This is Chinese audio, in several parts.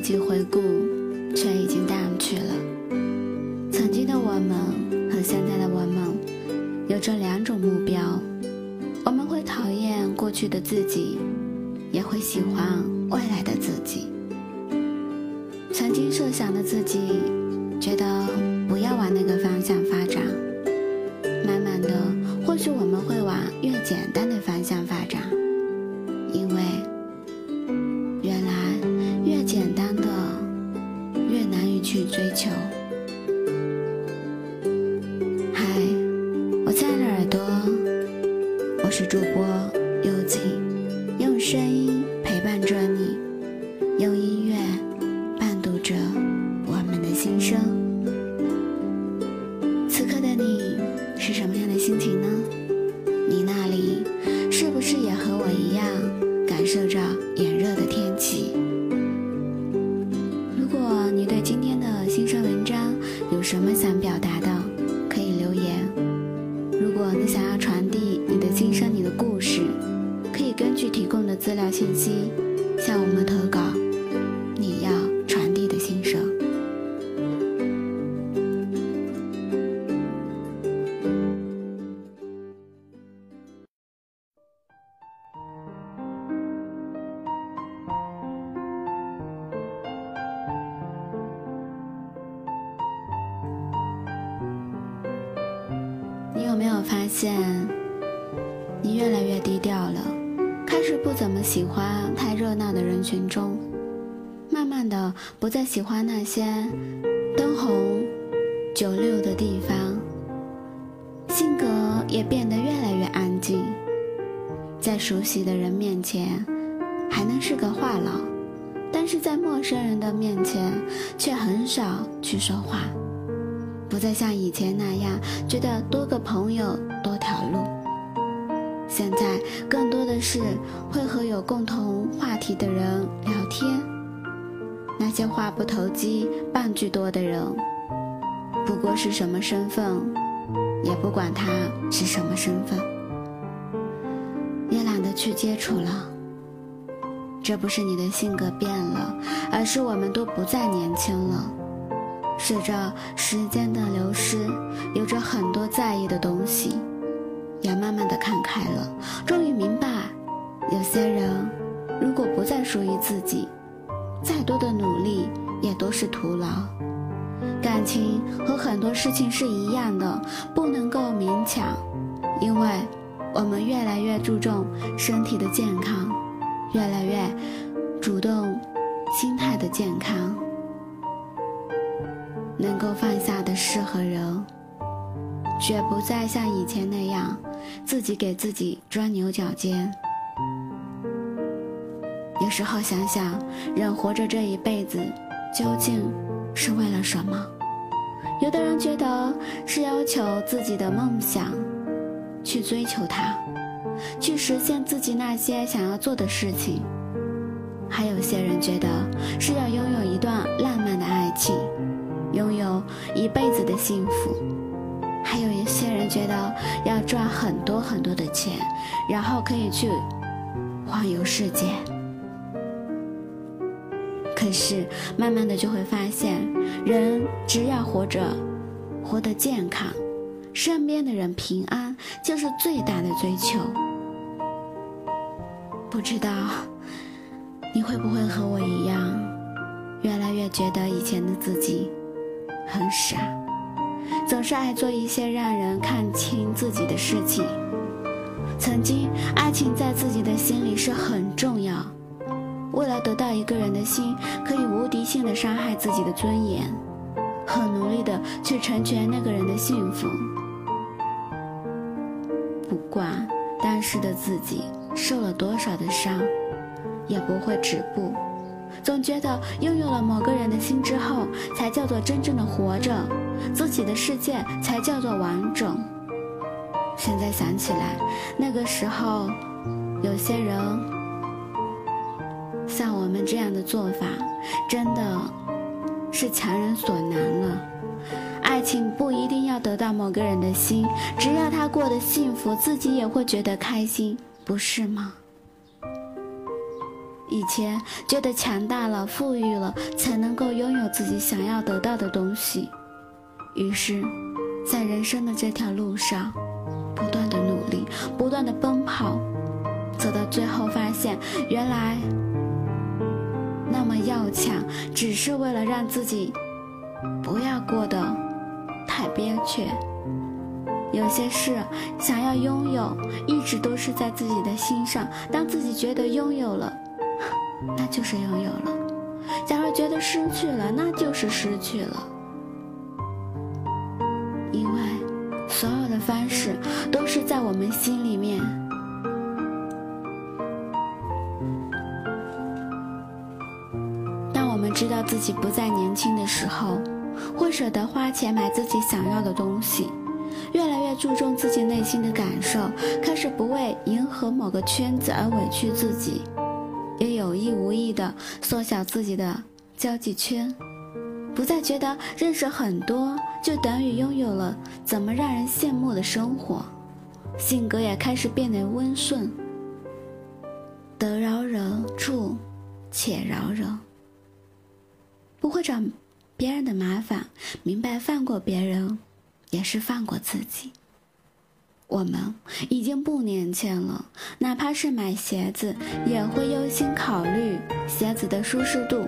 及回顾，却已经淡去了。曾经的我们和现在的我们，有着两种目标。我们会讨厌过去的自己，也会喜欢未来的自己。曾经设想的自己，觉得不要往那个是主播幽静，用声音陪伴着你，用音乐伴读着我们的心声。此刻的你。是什么样的心情呢？你那里是不是也和我一样感受着炎热的天气？如果你对今天的新生文章有什么想表达的，现，你越来越低调了，开始不怎么喜欢太热闹的人群中，慢慢的不再喜欢那些灯红酒绿的地方，性格也变得越来越安静，在熟悉的人面前还能是个话痨，但是在陌生人的面前却很少去说话。不再像以前那样觉得多个朋友多条路，现在更多的是会和有共同话题的人聊天。那些话不投机半句多的人，不过是什么身份，也不管他是什么身份，也懒得去接触了。这不是你的性格变了，而是我们都不再年轻了。随着时间的流失，有着很多在意的东西，也慢慢的看开了，终于明白，有些人如果不再属于自己，再多的努力也都是徒劳。感情和很多事情是一样的，不能够勉强，因为我们越来越注重身体的健康，越来越主动心态的健康。能够放下的事和人，绝不再像以前那样自己给自己钻牛角尖。有时候想想，人活着这一辈子究竟是为了什么？有的人觉得是要求自己的梦想，去追求它，去实现自己那些想要做的事情；还有些人觉得是要拥有一段浪漫的爱情。拥有一辈子的幸福，还有一些人觉得要赚很多很多的钱，然后可以去环游世界。可是慢慢的就会发现，人只要活着，活得健康，身边的人平安，就是最大的追求。不知道你会不会和我一样，越来越觉得以前的自己。很傻，总是爱做一些让人看清自己的事情。曾经，爱情在自己的心里是很重要。为了得到一个人的心，可以无敌性的伤害自己的尊严，很努力的去成全那个人的幸福。不管当时的自己受了多少的伤，也不会止步。总觉得拥有了某个人的心之后，才叫做真正的活着，自己的世界才叫做完整。现在想起来，那个时候，有些人像我们这样的做法，真的是强人所难了。爱情不一定要得到某个人的心，只要他过得幸福，自己也会觉得开心，不是吗？以前觉得强大了、富裕了，才能够拥有自己想要得到的东西。于是，在人生的这条路上，不断的努力，不断的奔跑，走到最后，发现原来那么要强，只是为了让自己不要过得太憋屈。有些事想要拥有，一直都是在自己的心上。当自己觉得拥有了，那就是拥有了；假如觉得失去了，那就是失去了。因为所有的方式都是在我们心里面。当我们知道自己不再年轻的时候，会舍得花钱买自己想要的东西，越来越注重自己内心的感受，开始不为迎合某个圈子而委屈自己。也有意无意地缩小自己的交际圈，不再觉得认识很多就等于拥有了怎么让人羡慕的生活，性格也开始变得温顺，得饶人处且饶人，不会找别人的麻烦，明白放过别人也是放过自己。我们已经不年轻了，哪怕是买鞋子，也会优先考虑鞋子的舒适度，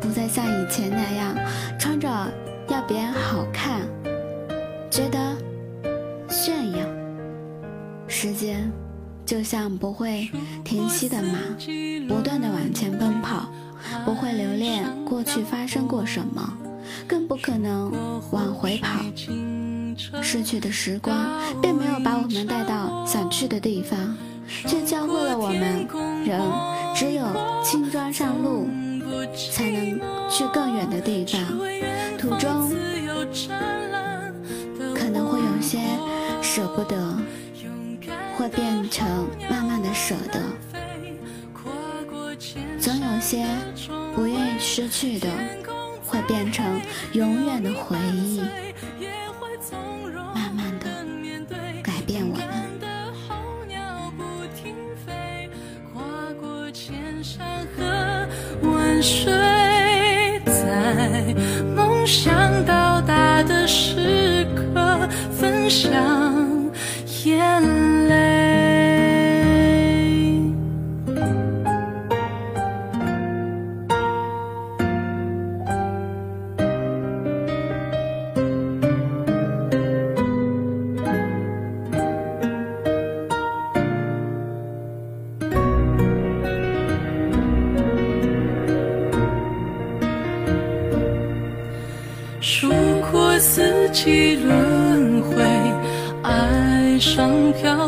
不再像以前那样穿着要别人好看，觉得炫耀。时间就像不会停息的马，不断的往前奔跑，不会留恋过去发生过什么，更不可能往回跑。逝去的时光并没有把我们带到想去的地方，却教会了我们：人只有轻装上路，才能去更远的地方。途中可能会有些舍不得，会变成慢慢的舍得。总有些不愿意失去的，会变成永远的回忆。睡在梦想到达的时刻，分享眼泪。一轮回，爱上飘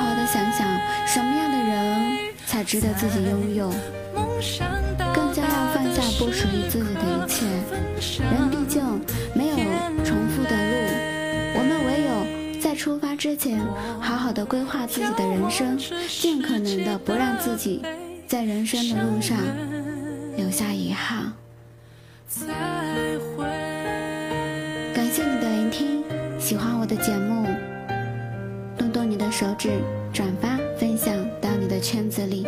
值得自己拥有，更加要放下不属于自己的一切。人毕竟没有重复的路，我们唯有在出发之前好好的规划自己的人生，尽可能的不让自己。在人生的路上留下遗憾。感谢你的聆听，喜欢我的节目，动动你的手指，圈子里，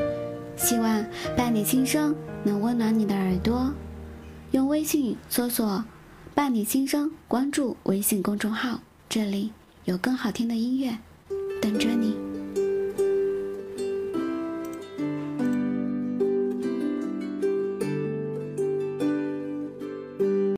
希望伴你心声能温暖你的耳朵。用微信搜索“伴你心声”，关注微信公众号，这里有更好听的音乐等着你。